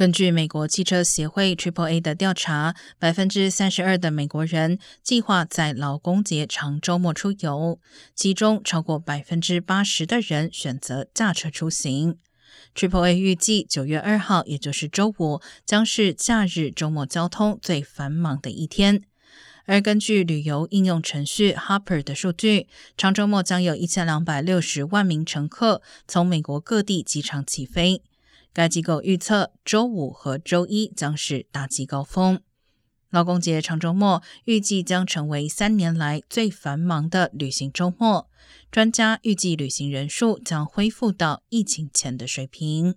根据美国汽车协会 Triple A 的调查，百分之三十二的美国人计划在劳工节长周末出游，其中超过百分之八十的人选择驾车出行。Triple A 预计九月二号，也就是周五，将是假日周末交通最繁忙的一天。而根据旅游应用程序 Hopper 的数据，长周末将有一千两百六十万名乘客从美国各地机场起飞。该机构预测，周五和周一将是大季高峰。劳工节长周末预计将成为三年来最繁忙的旅行周末。专家预计，旅行人数将恢复到疫情前的水平。